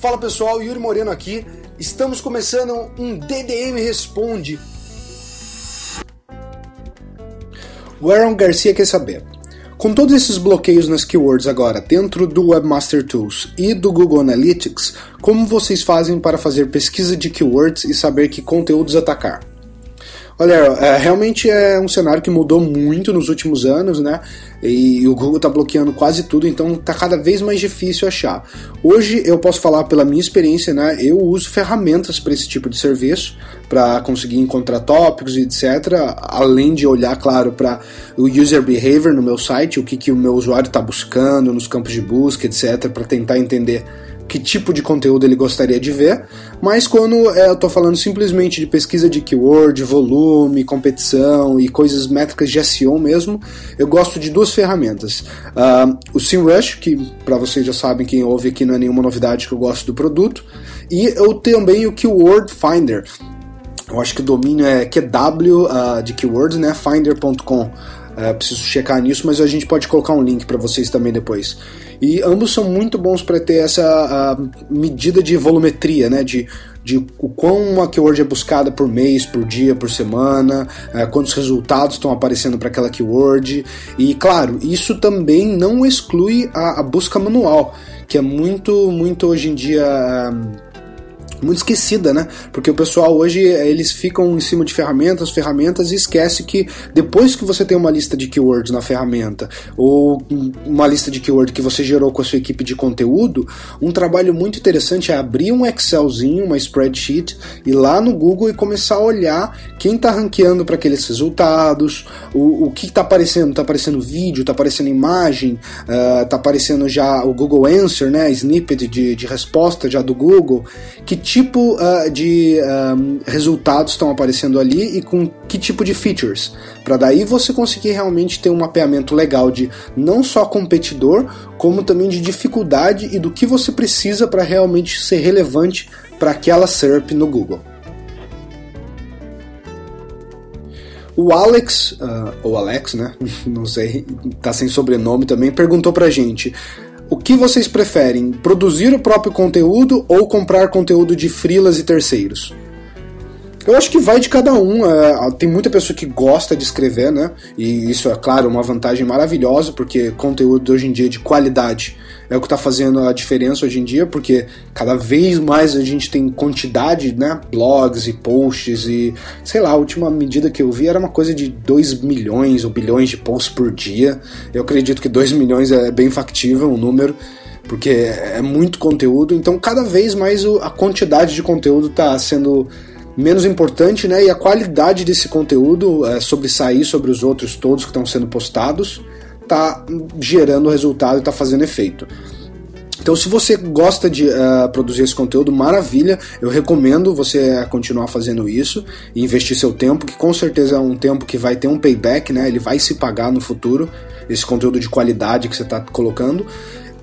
Fala pessoal, Yuri Moreno aqui. Estamos começando um DDM Responde. O Aaron Garcia quer saber: com todos esses bloqueios nas keywords agora dentro do Webmaster Tools e do Google Analytics, como vocês fazem para fazer pesquisa de keywords e saber que conteúdos atacar? Olha, é, realmente é um cenário que mudou muito nos últimos anos, né? E o Google está bloqueando quase tudo, então está cada vez mais difícil achar. Hoje eu posso falar pela minha experiência, né? Eu uso ferramentas para esse tipo de serviço, para conseguir encontrar tópicos e etc. Além de olhar, claro, para o user behavior no meu site, o que, que o meu usuário está buscando nos campos de busca, etc., para tentar entender que tipo de conteúdo ele gostaria de ver, mas quando é, eu estou falando simplesmente de pesquisa de keyword, volume, competição e coisas métricas de SEO mesmo, eu gosto de duas ferramentas. Uh, o SEMrush, que para vocês já sabem, quem ouve aqui não é nenhuma novidade que eu gosto do produto, e eu também o Keyword Finder. Eu acho que o domínio é QW uh, de keywords, né? Finder.com. Uh, preciso checar nisso, mas a gente pode colocar um link para vocês também depois. E ambos são muito bons para ter essa medida de volumetria, né? De, de o quão uma keyword é buscada por mês, por dia, por semana, é, quantos resultados estão aparecendo para aquela keyword. E claro, isso também não exclui a, a, busca manual, que é muito, muito hoje em dia. Um, muito esquecida, né? Porque o pessoal hoje eles ficam em cima de ferramentas, ferramentas e esquece que depois que você tem uma lista de keywords na ferramenta ou uma lista de keywords que você gerou com a sua equipe de conteúdo, um trabalho muito interessante é abrir um Excelzinho, uma spreadsheet, ir lá no Google e começar a olhar quem está ranqueando para aqueles resultados, o, o que está aparecendo, está aparecendo vídeo, está aparecendo imagem, está uh, aparecendo já o Google Answer, né? Snippet de, de resposta já do Google, que tipo uh, de um, resultados estão aparecendo ali e com que tipo de features, para daí você conseguir realmente ter um mapeamento legal de não só competidor, como também de dificuldade e do que você precisa para realmente ser relevante para aquela SERP no Google. O Alex, uh, ou Alex, né? Não sei, tá sem sobrenome também, perguntou pra gente: o que vocês preferem? Produzir o próprio conteúdo ou comprar conteúdo de frilas e terceiros? Eu acho que vai de cada um. É, tem muita pessoa que gosta de escrever, né? E isso é, claro, uma vantagem maravilhosa, porque conteúdo hoje em dia de qualidade é o que está fazendo a diferença hoje em dia, porque cada vez mais a gente tem quantidade, né? Blogs e posts e, sei lá, a última medida que eu vi era uma coisa de 2 milhões ou bilhões de posts por dia. Eu acredito que 2 milhões é bem factível um número porque é muito conteúdo, então cada vez mais a quantidade de conteúdo está sendo menos importante, né? E a qualidade desse conteúdo é, sobressair sobre os outros todos que estão sendo postados está gerando resultado e está fazendo efeito. Então, se você gosta de uh, produzir esse conteúdo, maravilha. Eu recomendo você continuar fazendo isso e investir seu tempo, que com certeza é um tempo que vai ter um payback, né? Ele vai se pagar no futuro, esse conteúdo de qualidade que você está colocando.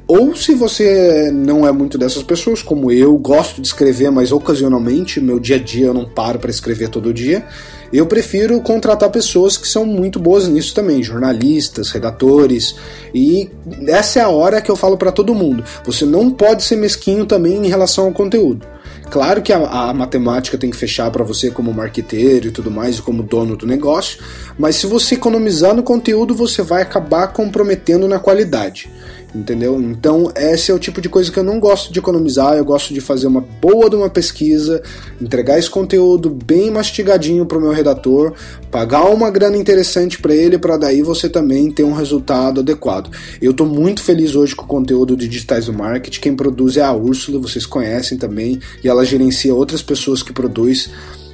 Ou se você não é muito dessas pessoas, como eu, gosto de escrever, mas ocasionalmente, meu dia a dia eu não paro para escrever todo dia, eu prefiro contratar pessoas que são muito boas nisso também, jornalistas, redatores, e essa é a hora que eu falo para todo mundo. Você não pode ser mesquinho também em relação ao conteúdo. Claro que a, a matemática tem que fechar para você como marqueteiro e tudo mais, e como dono do negócio, mas se você economizar no conteúdo, você vai acabar comprometendo na qualidade entendeu? Então, esse é o tipo de coisa que eu não gosto de economizar, eu gosto de fazer uma boa de uma pesquisa, entregar esse conteúdo bem mastigadinho para o meu redator, pagar uma grana interessante para ele, para daí você também ter um resultado adequado. Eu estou muito feliz hoje com o conteúdo de Digitais do Marketing, quem produz é a Úrsula, vocês conhecem também, e ela gerencia outras pessoas que produzem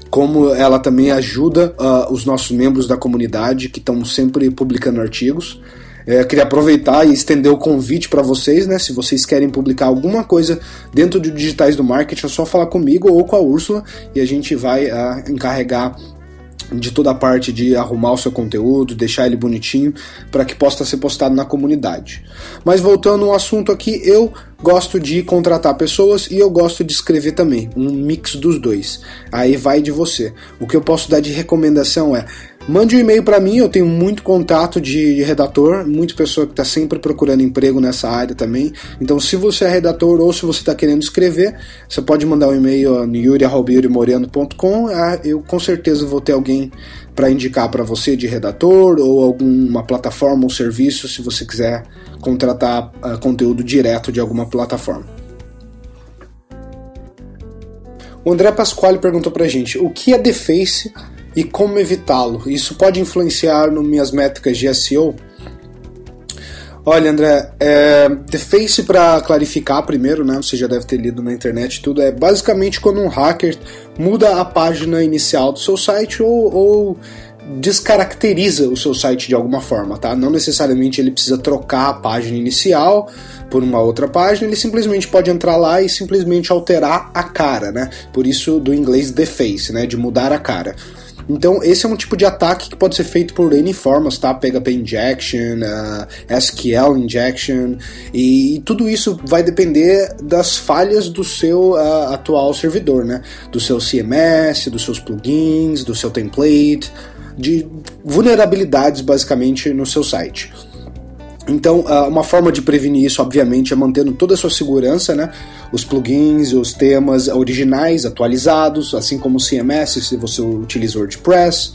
como ela também ajuda uh, os nossos membros da comunidade que estão sempre publicando artigos. É, queria aproveitar e estender o convite para vocês, né? Se vocês querem publicar alguma coisa dentro de digitais do marketing, é só falar comigo ou com a Úrsula e a gente vai uh, encarregar de toda a parte de arrumar o seu conteúdo, deixar ele bonitinho para que possa ser postado na comunidade. Mas voltando ao assunto aqui, eu gosto de contratar pessoas e eu gosto de escrever também, um mix dos dois. Aí vai de você. O que eu posso dar de recomendação é Mande um e-mail para mim, eu tenho muito contato de, redator, muita pessoa que está sempre procurando emprego nessa área também. Então, se você é redator ou se você está querendo escrever, você pode mandar um e-mail no yuri.moreno.com. Ah, eu com certeza vou ter alguém para indicar para você de redator ou alguma plataforma ou serviço se você quiser contratar uh, conteúdo direto de alguma plataforma. O André Pasquale perguntou para a gente o que é Deface e como evitá-lo. Isso pode influenciar nas minhas métricas de SEO? Olha, André, é, The Face, para clarificar primeiro, né? Você já deve ter lido na internet tudo. É basicamente quando um hacker muda a página inicial do seu site ou, ou descaracteriza o seu site de alguma forma, tá? Não necessariamente ele precisa trocar a página inicial por uma outra página, ele simplesmente pode entrar lá e simplesmente alterar a cara, né? Por isso do inglês deface, né? De mudar a cara. Então, esse é um tipo de ataque que pode ser feito por N formas, tá? PHP injection, uh, SQL injection, e, tudo isso vai depender das falhas do seu uh, atual servidor, né? Do seu CMS, dos seus plugins, do seu template, de vulnerabilidades basicamente no seu site. Então, ah, uma forma de prevenir isso, obviamente, é mantendo toda a sua segurança, né? Os plugins os temas originais, atualizados, assim como o CMS, se você utiliza WordPress.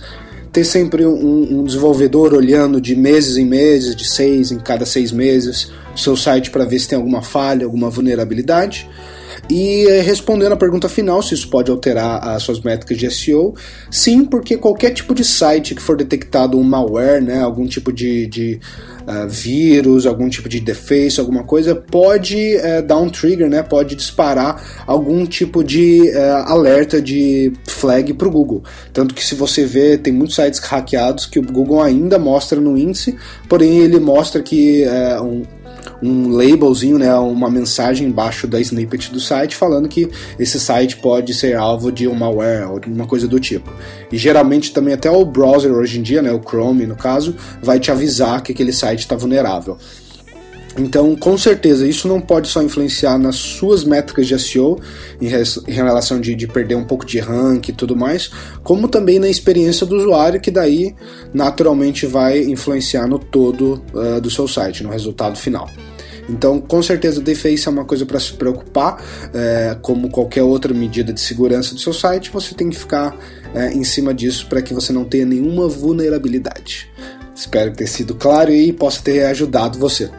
Ter sempre um, um desenvolvedor olhando de meses em meses, de seis em cada seis meses, o seu site para ver se tem alguma falha, alguma vulnerabilidade. E eh, respondendo a pergunta final, se isso pode alterar as suas métricas de SEO, sim, porque qualquer tipo de site que for detectado um malware, né, algum tipo de, de uh, vírus, algum tipo de deface, alguma coisa, pode uh, dar um trigger, né, pode disparar algum tipo de uh, alerta de flag para o Google. Tanto que se você vê, tem muitos sites hackeados que o Google ainda mostra no índice, porém ele mostra que um, um labelzinho, né, uma mensagem embaixo da snippet do site falando que esse site pode ser alvo de um malware ou alguma coisa do tipo. E geralmente também até o browser hoje em dia, né, o Chrome no caso, vai te avisar que aquele site está vulnerável. Então, com certeza, isso não pode só influenciar nas suas métricas de SEO, em, em relação de, de, perder um pouco de rank e tudo mais, como também na experiência do usuário, que daí naturalmente vai influenciar no todo uh, do seu site, no resultado final. Então, com certeza, o deface é uma coisa para se preocupar, é, como qualquer outra medida de segurança do seu site, você tem que ficar é, em cima disso para que você não tenha nenhuma vulnerabilidade. Espero ter sido claro e possa ter ajudado você.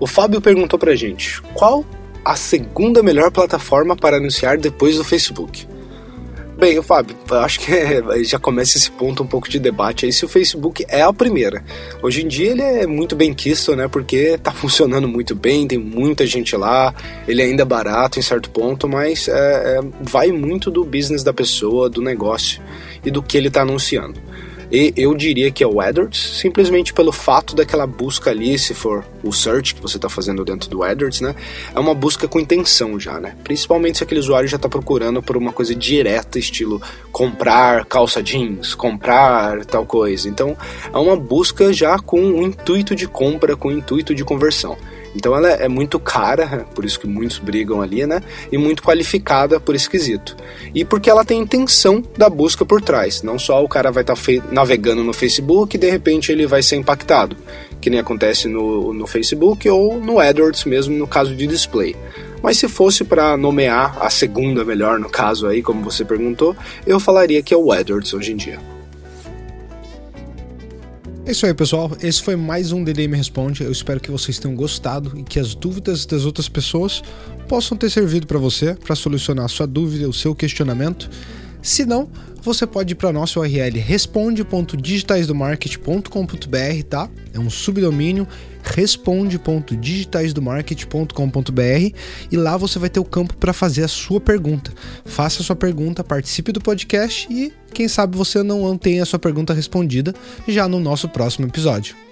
O Fábio perguntou pra gente: qual a segunda melhor plataforma para anunciar depois do Facebook? Bem, Fábio, acho que é, já começa esse ponto um pouco de debate aí se o Facebook é a primeira. Hoje em dia ele é muito bem quisto, né? Porque tá funcionando muito bem, tem muita gente lá, ele é ainda barato em certo ponto, mas é, é, vai muito do business da pessoa, do negócio e do que ele está anunciando. E eu diria que é o AdWords, simplesmente pelo fato daquela busca ali, se for o search que você está fazendo dentro do AdWords, né? É uma busca com intenção já, né? Principalmente se aquele usuário já está procurando por uma coisa direta, estilo comprar calça jeans, comprar tal coisa. Então é uma busca já com o intuito de compra, com o intuito de conversão. Então ela é muito cara, por isso que muitos brigam ali, né? E muito qualificada por esquisito. E porque ela tem intenção da busca por trás. Não só o cara vai estar tá navegando no Facebook e de repente ele vai ser impactado, que nem acontece no, no Facebook ou no AdWords mesmo no caso de display. Mas se fosse para nomear a segunda melhor no caso aí, como você perguntou, eu falaria que é o AdWords hoje em dia. É isso aí, pessoal. Esse foi mais um DDM Responde. Eu espero que vocês tenham gostado e que as dúvidas das outras pessoas possam ter servido para você, para solucionar a sua dúvida, o seu questionamento. Se não, você pode ir para nosso URL responde.digitaisdomarket.com.br, tá? É um subdomínio responde.digitaisdomarket.com.br e lá você vai ter o campo para fazer a sua pergunta. Faça a sua pergunta, participe do podcast e quem sabe você não tenha a sua pergunta respondida já no nosso próximo episódio.